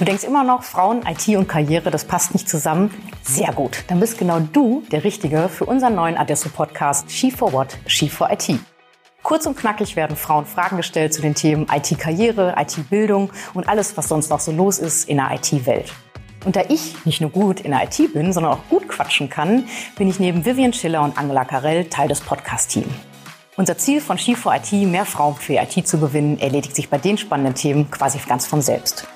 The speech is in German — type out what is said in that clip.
Du denkst immer noch, Frauen, IT und Karriere, das passt nicht zusammen? Sehr gut. Dann bist genau du der Richtige für unseren neuen Adesso-Podcast She for What, She for IT. Kurz und knackig werden Frauen Fragen gestellt zu den Themen IT-Karriere, IT-Bildung und alles, was sonst noch so los ist in der IT-Welt. Und da ich nicht nur gut in der IT bin, sondern auch gut quatschen kann, bin ich neben Vivian Schiller und Angela Carell Teil des Podcast-Teams. Unser Ziel von Ski 4 IT, mehr Frauen für IT zu gewinnen, erledigt sich bei den spannenden Themen quasi ganz von selbst.